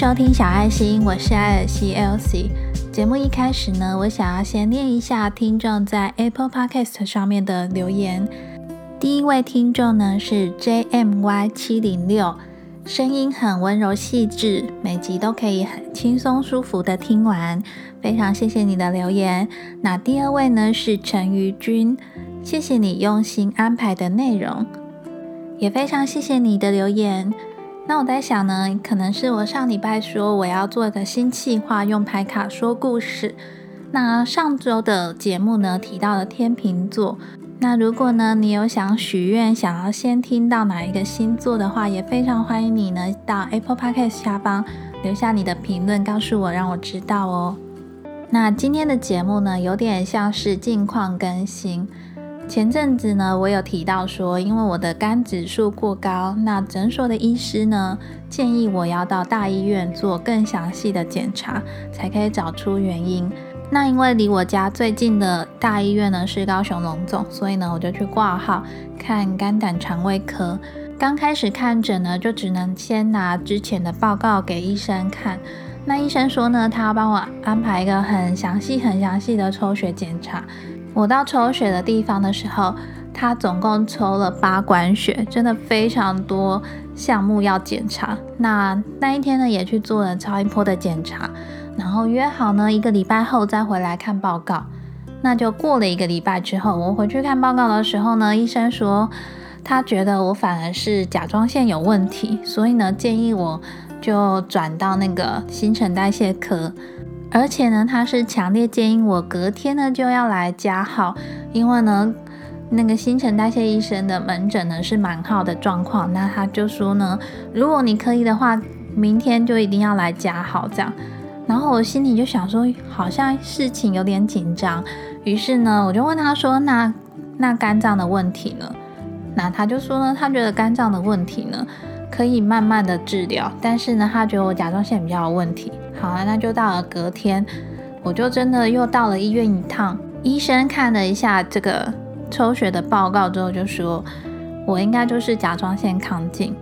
收听小爱心，我是艾尔西 Elsie。节目一开始呢，我想要先念一下听众在 Apple Podcast 上面的留言。第一位听众呢是 JMY 七零六，声音很温柔细致，每集都可以很轻松舒服的听完，非常谢谢你的留言。那第二位呢是陈瑜君，谢谢你用心安排的内容，也非常谢谢你的留言。那我在想呢，可能是我上礼拜说我要做一个新计划，用牌卡说故事。那上周的节目呢提到了天秤座。那如果呢你有想许愿，想要先听到哪一个星座的话，也非常欢迎你呢到 Apple Podcast 下方留下你的评论，告诉我，让我知道哦。那今天的节目呢，有点像是近况更新。前阵子呢，我有提到说，因为我的肝指数过高，那诊所的医师呢建议我要到大医院做更详细的检查，才可以找出原因。那因为离我家最近的大医院呢是高雄龙总，所以呢我就去挂号看肝胆肠胃科。刚开始看诊呢，就只能先拿之前的报告给医生看。那医生说呢，他要帮我安排一个很详细、很详细的抽血检查。我到抽血的地方的时候，他总共抽了八管血，真的非常多项目要检查。那那一天呢，也去做了超音波的检查，然后约好呢一个礼拜后再回来看报告。那就过了一个礼拜之后，我回去看报告的时候呢，医生说他觉得我反而是甲状腺有问题，所以呢建议我就转到那个新陈代谢科。而且呢，他是强烈建议我隔天呢就要来加号，因为呢，那个新陈代谢医生的门诊呢是满号的状况。那他就说呢，如果你可以的话，明天就一定要来加号这样。然后我心里就想说，好像事情有点紧张。于是呢，我就问他说，那那肝脏的问题呢？那他就说呢，他觉得肝脏的问题呢可以慢慢的治疗，但是呢，他觉得我甲状腺比较有问题。好啊，那就到了隔天，我就真的又到了医院一趟。医生看了一下这个抽血的报告之后，就说我应该就是甲状腺亢进。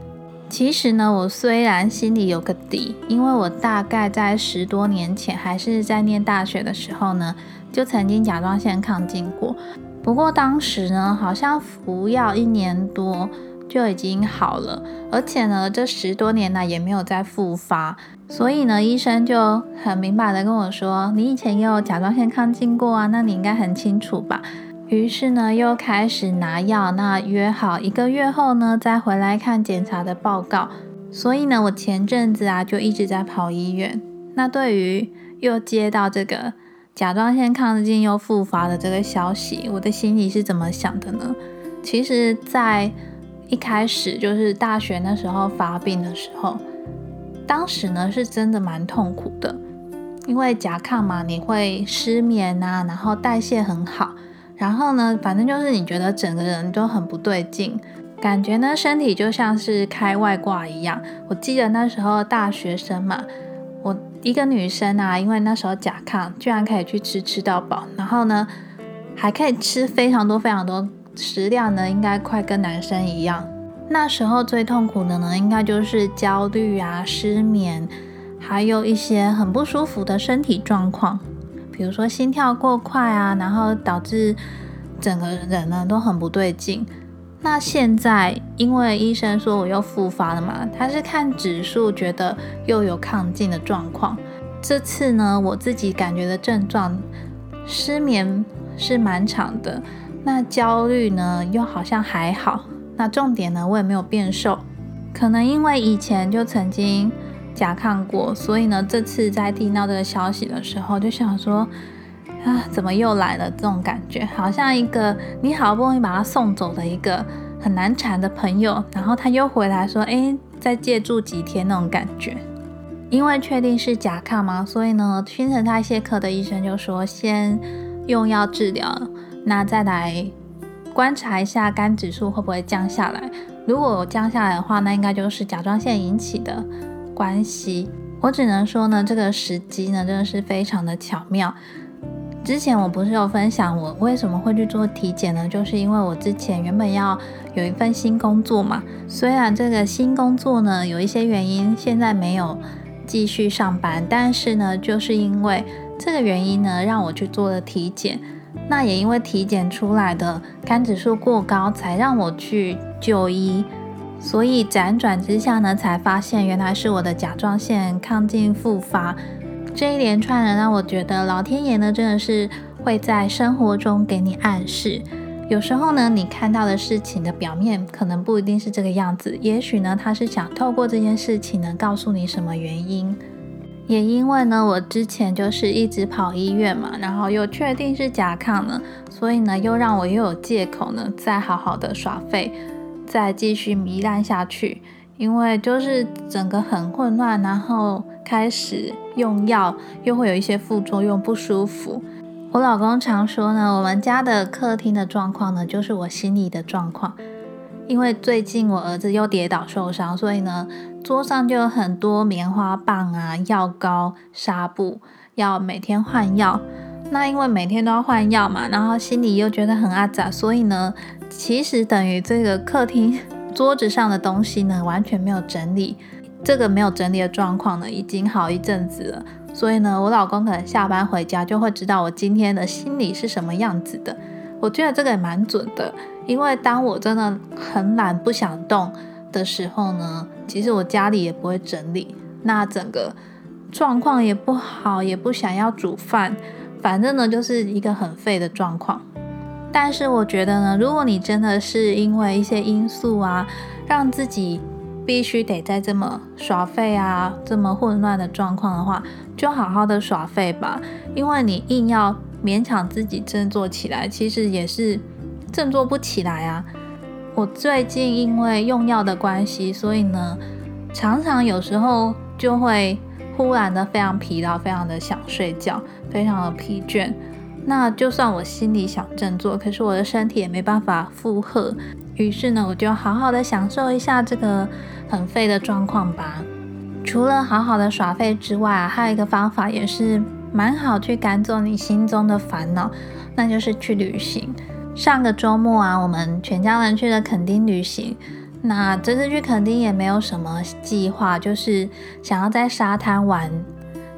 其实呢，我虽然心里有个底，因为我大概在十多年前，还是在念大学的时候呢，就曾经甲状腺亢进过。不过当时呢，好像服药一年多就已经好了，而且呢，这十多年来也没有再复发。所以呢，医生就很明白的跟我说：“你以前也有甲状腺亢进过啊，那你应该很清楚吧？”于是呢，又开始拿药，那约好一个月后呢，再回来看检查的报告。所以呢，我前阵子啊，就一直在跑医院。那对于又接到这个甲状腺亢进又复发的这个消息，我的心里是怎么想的呢？其实，在一开始就是大学那时候发病的时候。当时呢是真的蛮痛苦的，因为甲亢嘛，你会失眠啊，然后代谢很好，然后呢，反正就是你觉得整个人都很不对劲，感觉呢身体就像是开外挂一样。我记得那时候大学生嘛，我一个女生啊，因为那时候甲亢，居然可以去吃吃到饱，然后呢还可以吃非常多非常多食量呢，应该快跟男生一样。那时候最痛苦的呢，应该就是焦虑啊、失眠，还有一些很不舒服的身体状况，比如说心跳过快啊，然后导致整个人呢都很不对劲。那现在因为医生说我又复发了嘛，他是看指数觉得又有亢进的状况。这次呢，我自己感觉的症状，失眠是蛮长的，那焦虑呢又好像还好。那重点呢，我也没有变瘦，可能因为以前就曾经甲亢过，所以呢，这次在听到这个消息的时候，就想说啊，怎么又来了？这种感觉，好像一个你好不容易把他送走的一个很难缠的朋友，然后他又回来说，哎，再借住几天那种感觉。因为确定是甲亢嘛，所以呢，新陈代谢科的医生就说，先用药治疗，那再来。观察一下肝指数会不会降下来，如果降下来的话，那应该就是甲状腺引起的关系。我只能说呢，这个时机呢真的是非常的巧妙。之前我不是有分享我为什么会去做体检呢？就是因为我之前原本要有一份新工作嘛，虽然这个新工作呢有一些原因现在没有继续上班，但是呢，就是因为这个原因呢，让我去做了体检。那也因为体检出来的肝指数过高，才让我去就医。所以辗转之下呢，才发现原来是我的甲状腺亢进复发。这一连串的让我觉得，老天爷呢真的是会在生活中给你暗示。有时候呢，你看到的事情的表面可能不一定是这个样子，也许呢，他是想透过这件事情呢，告诉你什么原因。也因为呢，我之前就是一直跑医院嘛，然后又确定是甲亢了，所以呢，又让我又有借口呢，再好好的耍废，再继续糜烂下去。因为就是整个很混乱，然后开始用药，又会有一些副作用，不舒服。我老公常说呢，我们家的客厅的状况呢，就是我心里的状况。因为最近我儿子又跌倒受伤，所以呢，桌上就有很多棉花棒啊、药膏、纱布，要每天换药。那因为每天都要换药嘛，然后心里又觉得很阿杂，所以呢，其实等于这个客厅桌子上的东西呢，完全没有整理。这个没有整理的状况呢，已经好一阵子了。所以呢，我老公可能下班回家就会知道我今天的心理是什么样子的。我觉得这个也蛮准的。因为当我真的很懒不想动的时候呢，其实我家里也不会整理，那整个状况也不好，也不想要煮饭，反正呢就是一个很废的状况。但是我觉得呢，如果你真的是因为一些因素啊，让自己必须得在这么耍废啊，这么混乱的状况的话，就好好的耍废吧，因为你硬要勉强自己振作起来，其实也是。振作不起来啊！我最近因为用药的关系，所以呢，常常有时候就会忽然的非常疲劳，非常的想睡觉，非常的疲倦。那就算我心里想振作，可是我的身体也没办法负荷。于是呢，我就好好的享受一下这个很废的状况吧。除了好好的耍废之外，还有一个方法也是蛮好去赶走你心中的烦恼，那就是去旅行。上个周末啊，我们全家人去了垦丁旅行。那这次去垦丁也没有什么计划，就是想要在沙滩玩，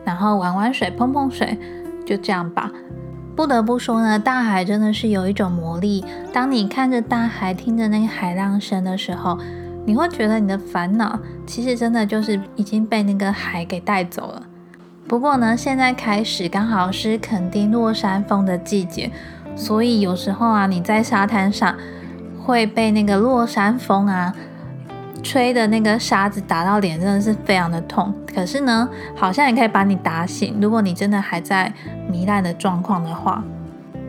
然后玩玩水、碰碰水，就这样吧。不得不说呢，大海真的是有一种魔力。当你看着大海，听着那个海浪声的时候，你会觉得你的烦恼其实真的就是已经被那个海给带走了。不过呢，现在开始刚好是垦丁落山风的季节。所以有时候啊，你在沙滩上会被那个落山风啊吹的那个沙子打到脸，真的是非常的痛。可是呢，好像也可以把你打醒。如果你真的还在糜烂的状况的话，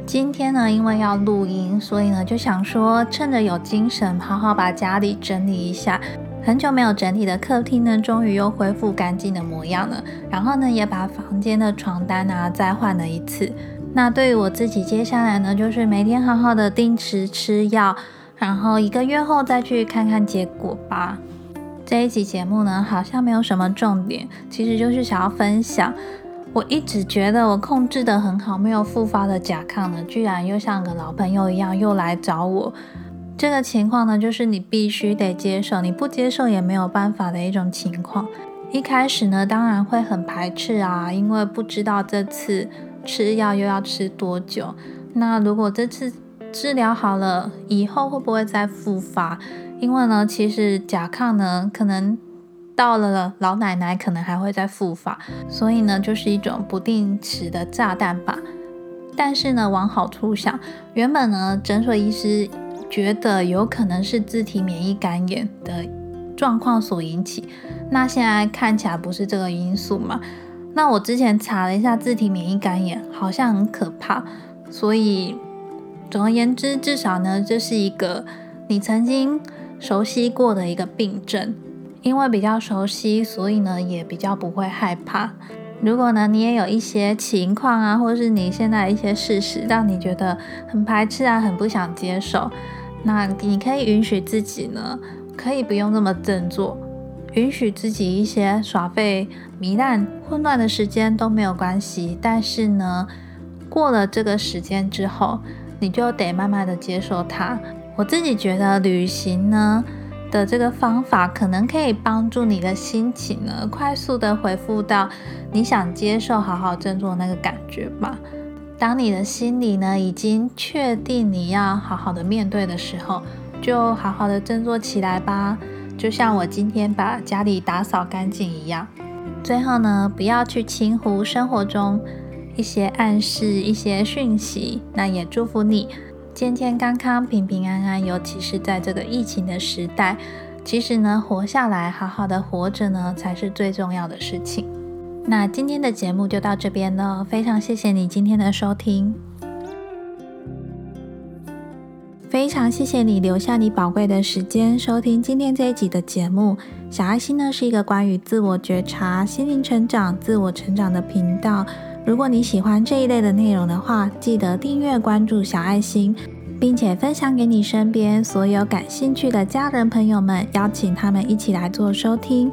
今天呢，因为要录音，所以呢就想说，趁着有精神，好好把家里整理一下。很久没有整理的客厅呢，终于又恢复干净的模样了。然后呢，也把房间的床单啊再换了一次。那对于我自己，接下来呢，就是每天好好的定时吃药，然后一个月后再去看看结果吧。这一集节目呢，好像没有什么重点，其实就是想要分享，我一直觉得我控制的很好，没有复发的甲亢呢，居然又像个老朋友一样又来找我。这个情况呢，就是你必须得接受，你不接受也没有办法的一种情况。一开始呢，当然会很排斥啊，因为不知道这次。吃药又要吃多久？那如果这次治疗好了，以后会不会再复发？因为呢，其实甲亢呢，可能到了老奶奶可能还会再复发，所以呢，就是一种不定时的炸弹吧。但是呢，往好处想，原本呢，诊所医师觉得有可能是自体免疫感染的状况所引起，那现在看起来不是这个因素嘛？那我之前查了一下，自体免疫肝炎好像很可怕，所以总而言之，至少呢，这是一个你曾经熟悉过的一个病症，因为比较熟悉，所以呢也比较不会害怕。如果呢你也有一些情况啊，或是你现在一些事实让你觉得很排斥啊，很不想接受，那你可以允许自己呢，可以不用那么振作。允许自己一些耍废、糜烂、混乱的时间都没有关系，但是呢，过了这个时间之后，你就得慢慢的接受它。我自己觉得旅行呢，的这个方法，可能可以帮助你的心情呢，快速的恢复到你想接受好好振作那个感觉吧。当你的心里呢已经确定你要好好的面对的时候，就好好的振作起来吧。就像我今天把家里打扫干净一样。最后呢，不要去轻忽生活中一些暗示、一些讯息。那也祝福你。健健康康、平平安安，尤其是在这个疫情的时代，其实呢，活下来、好好的活着呢，才是最重要的事情。那今天的节目就到这边了，非常谢谢你今天的收听，非常谢谢你留下你宝贵的时间收听今天这一集的节目。小爱心呢是一个关于自我觉察、心灵成长、自我成长的频道。如果你喜欢这一类的内容的话，记得订阅关注小爱心，并且分享给你身边所有感兴趣的家人朋友们，邀请他们一起来做收听。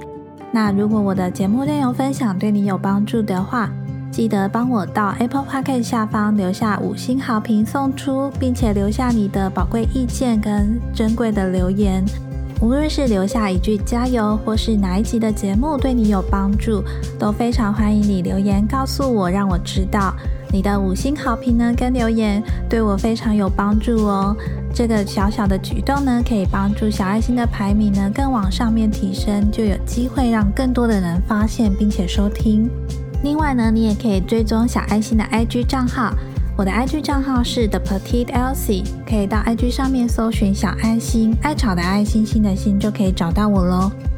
那如果我的节目内容分享对你有帮助的话，记得帮我到 Apple Podcast 下方留下五星好评送出，并且留下你的宝贵意见跟珍贵的留言。无论是留下一句加油，或是哪一集的节目对你有帮助，都非常欢迎你留言告诉我，让我知道你的五星好评呢跟留言对我非常有帮助哦。这个小小的举动呢，可以帮助小爱心的排名呢更往上面提升，就有机会让更多的人发现并且收听。另外呢，你也可以追踪小爱心的 IG 账号。我的 IG 账号是 The Petite Elsie，可以到 IG 上面搜寻小爱心，爱草的爱心心的心就可以找到我喽。